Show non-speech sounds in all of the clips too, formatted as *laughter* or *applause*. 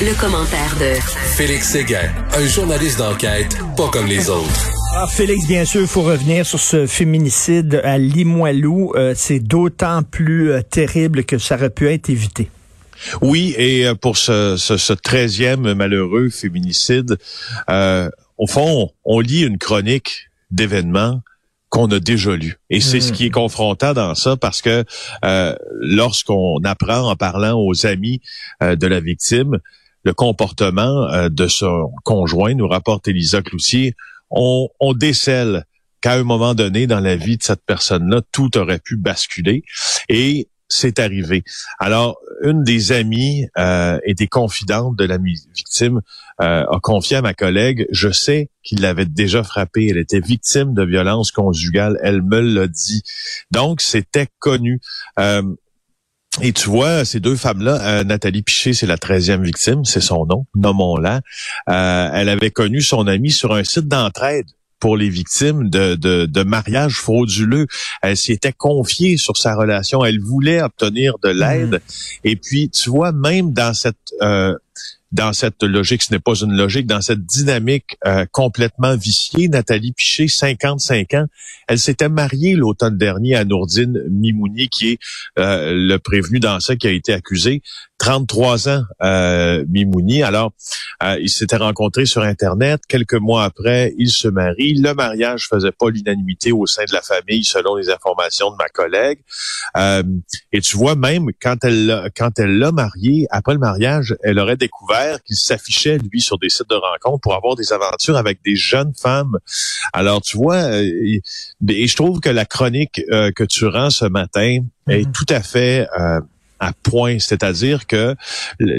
Le, commentaire de Félix Séguin, un journaliste d'enquête pas comme les autres. Ah, Félix, bien sûr, il faut revenir sur ce féminicide à Limoilou. Euh, c'est d'autant plus euh, terrible que ça aurait pu être évité. Oui, et euh, pour ce, ce, 13e malheureux féminicide, au fond, on lit une chronique d'événements qu'on a déjà lu. Et c'est ce qui est confrontant dans ça parce que euh, lorsqu'on apprend en parlant aux amis euh, de la victime le comportement euh, de son conjoint, nous rapporte Elisa Cloutier, on, on décèle qu'à un moment donné dans la vie de cette personne-là, tout aurait pu basculer. Et c'est arrivé. Alors, une des amies euh, et des confidentes de la victime euh, a confié à ma collègue, je sais qu'il l'avait déjà frappée. Elle était victime de violence conjugale. Elle me l'a dit. Donc, c'était connu. Euh, et tu vois, ces deux femmes-là, Nathalie Piché, c'est la treizième victime, c'est son nom, nommons-la. elle avait connu son amie sur un site d'entraide pour les victimes de, de, de mariages frauduleux. Elle s'était confiée sur sa relation. Elle voulait obtenir de l'aide. Mhm. Et puis, tu vois, même dans cette euh, dans cette logique, ce n'est pas une logique, dans cette dynamique euh, complètement viciée, Nathalie Piché, 55 ans, elle s'était mariée l'automne dernier à Nourdine Mimouni, qui est euh, le prévenu dans ça qui a été accusé. 33 ans, euh, Mimouni. Alors, euh, ils s'étaient rencontrés sur Internet. Quelques mois après, ils se marient. Le mariage faisait pas l'unanimité au sein de la famille, selon les informations de ma collègue. Euh, et tu vois, même quand elle quand elle l'a marié, après le mariage, elle aurait découvert qu'il s'affichait, lui, sur des sites de rencontres pour avoir des aventures avec des jeunes femmes. Alors, tu vois, euh, et, je trouve que la chronique euh, que tu rends ce matin est mhm. tout à fait euh, à point, c'est-à-dire que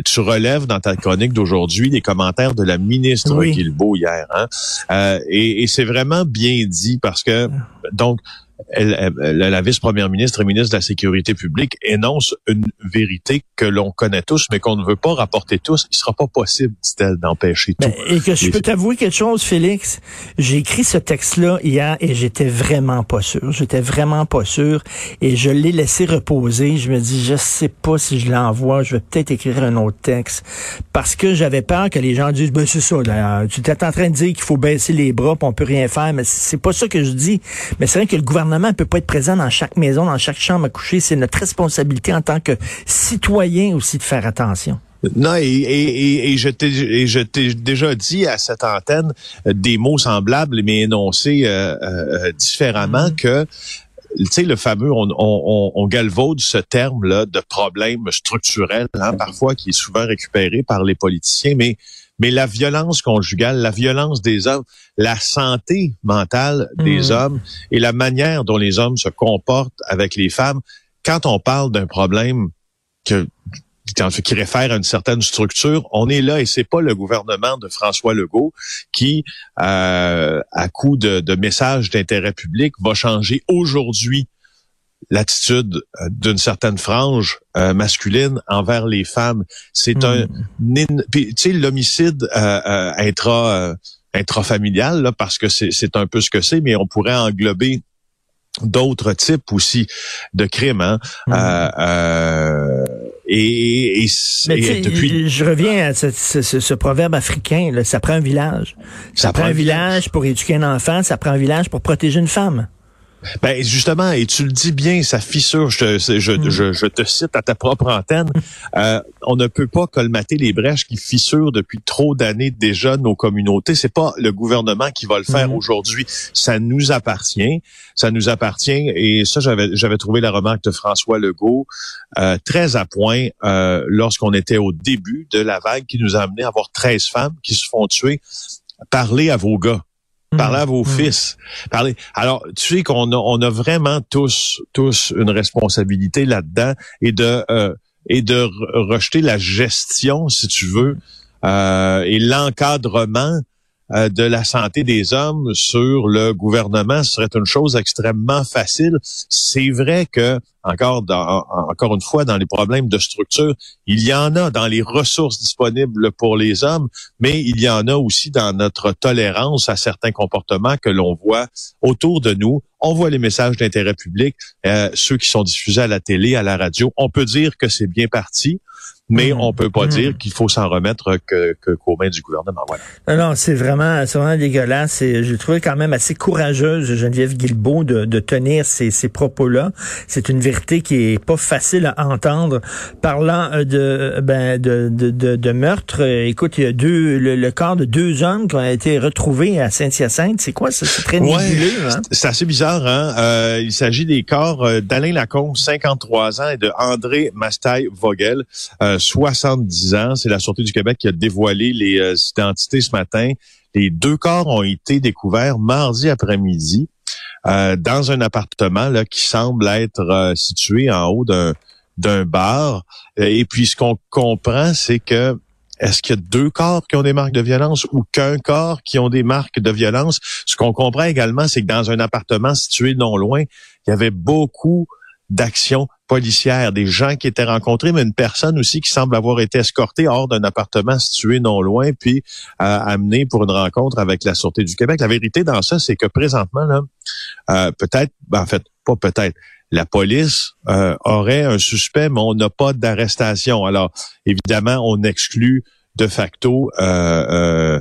tu relèves dans ta chronique d'aujourd'hui les commentaires de la ministre oui. Guilbeault hier, hein? euh, et, et c'est vraiment bien dit parce que donc elle, la vice-première ministre et ministre de la Sécurité publique énonce une vérité que l'on connaît tous, mais qu'on ne veut pas rapporter tous. Il sera pas possible, dit-elle, d'empêcher ben, tout. Et que je peux t'avouer quelque chose, Félix. J'ai écrit ce texte-là hier et j'étais vraiment pas sûr. J'étais vraiment pas sûr et je l'ai laissé reposer. Je me dis, je sais pas si je l'envoie. Je vais peut-être écrire un autre texte parce que j'avais peur que les gens disent, ben c'est ça. tu étais en train de dire qu'il faut baisser les bras, on peut rien faire, mais c'est pas ça que je dis. Mais c'est vrai que le gouvernement gouvernement ne peut pas être présent dans chaque maison, dans chaque chambre à coucher. C'est notre responsabilité en tant que citoyen aussi de faire attention. Non, et, et, et je t'ai déjà dit à cette antenne euh, des mots semblables, mais énoncés euh, euh, différemment mm-hmm. que tu sais, le fameux, on, on, on galvaude ce terme-là de problème structurel, hein, parfois qui est souvent récupéré par les politiciens, mais mais la violence conjugale, la violence des hommes, la santé mentale des hmm. hommes et la manière dont les hommes se comportent avec les femmes, quand on parle d'un problème que qui réfère à une certaine structure, on est là et c'est pas le gouvernement de François Legault qui, euh, à coup de, de messages d'intérêt public, va changer aujourd'hui l'attitude euh, d'une certaine frange euh, masculine envers les femmes. C'est un, hmm. tu sais, l'homicide euh, intra intrafamilial, là, parce que c'est un peu ce que c'est, mais on pourrait englober d'autres types aussi de crimes. Hein? Hmm. et, et, depuis... Je reviens à ce, ce, proverbe africain, là, ça prend un village. Ça, prend un village pour éduquer un enfant, ça prend un village pour protéger une femme. Ben justement, et tu le dis bien, ça fissure. Je, je, mm. je, je te cite à ta propre antenne. *laughs* Euh, on ne peut pas colmater les brèches qui fissurent depuis trop d'années déjà nos communautés. C'est pas le gouvernement qui va le faire mm. aujourd'hui. Ça nous appartient. Ça nous appartient. Et ça, j'avais j'avais trouvé la remarque de François Legault euh, très à point euh, lorsqu'on était au début de la vague qui nous a amené à avoir 13 femmes qui se font tuer. Parlez à vos gars Parlez à vos mmh. fils. Parlez. Alors, tu sais qu'on a, on a vraiment tous, tous une responsabilité là-dedans et de euh, et de rejeter la gestion, si tu veux, euh, et l'encadrement euh, de la santé des hommes sur le gouvernement serait une chose extrêmement facile. C'est vrai que encore, dans, encore une fois, dans les problèmes de structure. Il y en a dans les ressources disponibles pour les hommes, mais il y en a aussi dans notre tolérance à certains comportements que l'on voit autour de nous. On voit les messages d'intérêt public, euh, ceux qui sont diffusés à la télé, à la radio. On peut dire que c'est bien parti mais mmh. on peut pas mmh. dire qu'il faut s'en remettre que, que qu'aux mains du gouvernement. Voilà. Non, non, c'est vraiment, c'est vraiment dégueulasse. Et j'ai trouvé quand même assez courageuse Geneviève Guilbeault de, de tenir ces, ces propos-là. C'est une vérité qui est pas facile à entendre. Parlant euh, de ben de, de, de, de meurtre, euh, écoute, il y a deux le, corps de deux hommes qui ont été retrouvés à Saint-Hyacinthe. C'est quoi ça? C'est très nébuleux. Hein? C'est assez bizarre. Hein? Euh, il s'agit des corps d'Alain Lacombe, 53 ans, et de André Mastaille Vogel. 70 ans. C'est la Sûreté du Québec qui a dévoilé les euh, identités ce matin. Les deux corps ont été découverts mardi après-midi euh, dans un appartement qui semble être euh, situé en haut d'un d'un bar. Et puis ce qu'on comprend, c'est que est-ce qu'il y a deux corps qui ont des marques de violence ou qu'un corps qui ont des marques de violence? Ce qu'on comprend également, c'est que dans un appartement situé non loin, il y avait beaucoup d'actions policières, des gens qui étaient rencontrés, mais une personne aussi qui semble avoir été escortée hors d'un appartement situé non loin, puis euh, amenée pour une rencontre avec la Sûreté du Québec. La vérité dans ça, c'est que présentement, là, euh, peut-être, ben, en fait, pas peut-être, la police euh, aurait un suspect, mais on n'a pas d'arrestation. Alors, évidemment, on exclut de facto euh,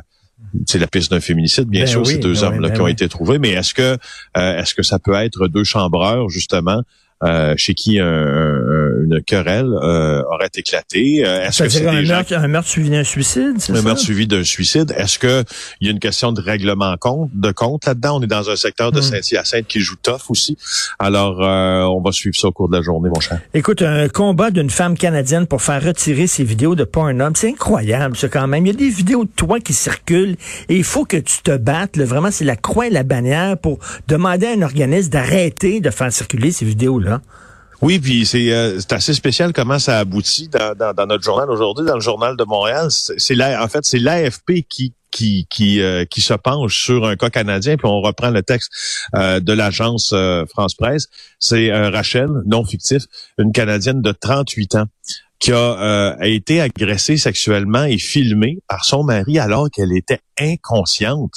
c'est la piste d'un féminicide, bien ben sûr, ces deux ben hommes-là ben qui ont été trouvés. Mais est-ce que est-ce que ça peut être deux chambreurs justement euh, chez qui une querelle euh, aurait éclaté. Euh, est-ce que c'est un, meurtre, un meurtre suivi d'un suicide, Un meurtre suivi d'un suicide. Est-ce que il y a une question de règlement compte, de compte là-dedans? On est dans un secteur de hmm. Saint-Hyacinthe qui joue tough aussi. Alors, on va suivre ça au cours de la journée, mon cher. Écoute, un combat d'une femme canadienne pour faire retirer ses vidéos de Pornhub, c'est incroyable, ça, quand même. Il y a des vidéos de toi qui circulent et il faut que tu te battes. Vraiment, c'est la croix et la bannière pour demander à un organisme d'arrêter de faire circuler ces vidéos-là. Oui, puis c'est euh, assez spécial comment ça aboutit dans, dans, dans notre journal aujourd'hui, dans le journal de Montréal. C'est en fait c'est l'AFP qui qui qui, euh, qui se penche sur un cas canadien, puis on reprend le texte euh, de l'agence France Presse. C'est Rachel, non fictif, une Canadienne de 38 ans qui a, a, été agressée sexuellement et filmée par son mari alors qu'elle était inconsciente.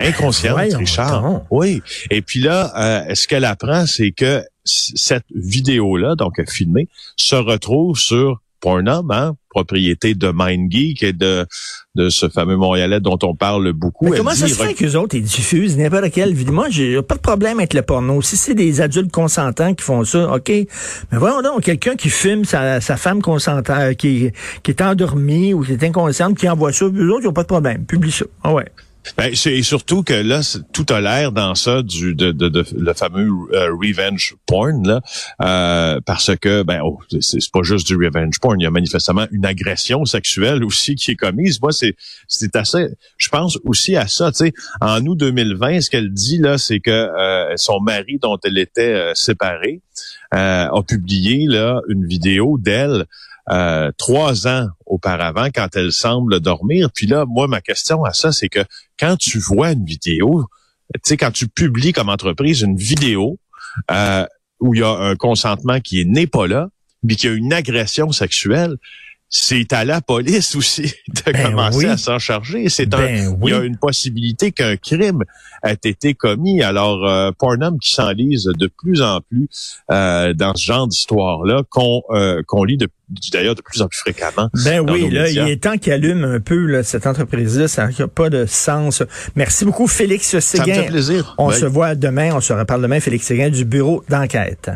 Inconsciente, Richard. Oui. Et puis là, ce qu'elle apprend, c'est que cette vidéo-là, donc filmée, se retrouve sur Pornhub, hein, propriété de MindGeek et de de ce fameux Montréalais dont on parle beaucoup. Mais comment ça se fait qu'eux autres, ils diffusent n'importe quelle vidéo? Moi, j'ai pas de problème avec le porno. Si c'est des adultes consentants qui font ça, OK. Mais voyons donc, quelqu'un qui filme sa, femme consentante, qui, qui est endormie ou qui est inconsciente, qui envoie ça, eux autres, ils n'ont pas de problème. Publie ça. Ah ouais. Ben, c'est surtout que là, tout a l'air dans ça du de, de, de le fameux euh, revenge porn là, euh, parce que ben oh, c'est pas juste du revenge porn, il y a manifestement une agression sexuelle aussi qui est commise. Moi, c'est c'est assez. Je pense aussi à ça. Tu sais, en août 2020, ce qu'elle dit là, c'est que euh, son mari dont elle était séparée a publié là une vidéo d'elle euh, trois ans auparavant quand elle semble dormir. Puis là, moi, ma question à ça, c'est que quand tu vois une vidéo, tu sais, quand tu publies comme entreprise une vidéo euh, où il y a un consentement qui est n'est pas là, mais qu'il y a une agression sexuelle, c'est à la police aussi de ben commencer à s'en charger. C'est ben il y a une possibilité qu'un crime ait été commis. Alors, euh, Pornham qui s'enlise de plus en plus euh, dans ce genre d'histoire-là, qu'on euh, qu'on lit d'ailleurs de plus en plus fréquemment. Ben oui, là, il est temps qu'il allume un peu là, cette entreprise-là. Ça n'a pas de sens. Merci beaucoup, Félix Séguin. Ça me fait plaisir. On se voit demain, on se reparle demain, Félix Séguin du bureau d'enquête.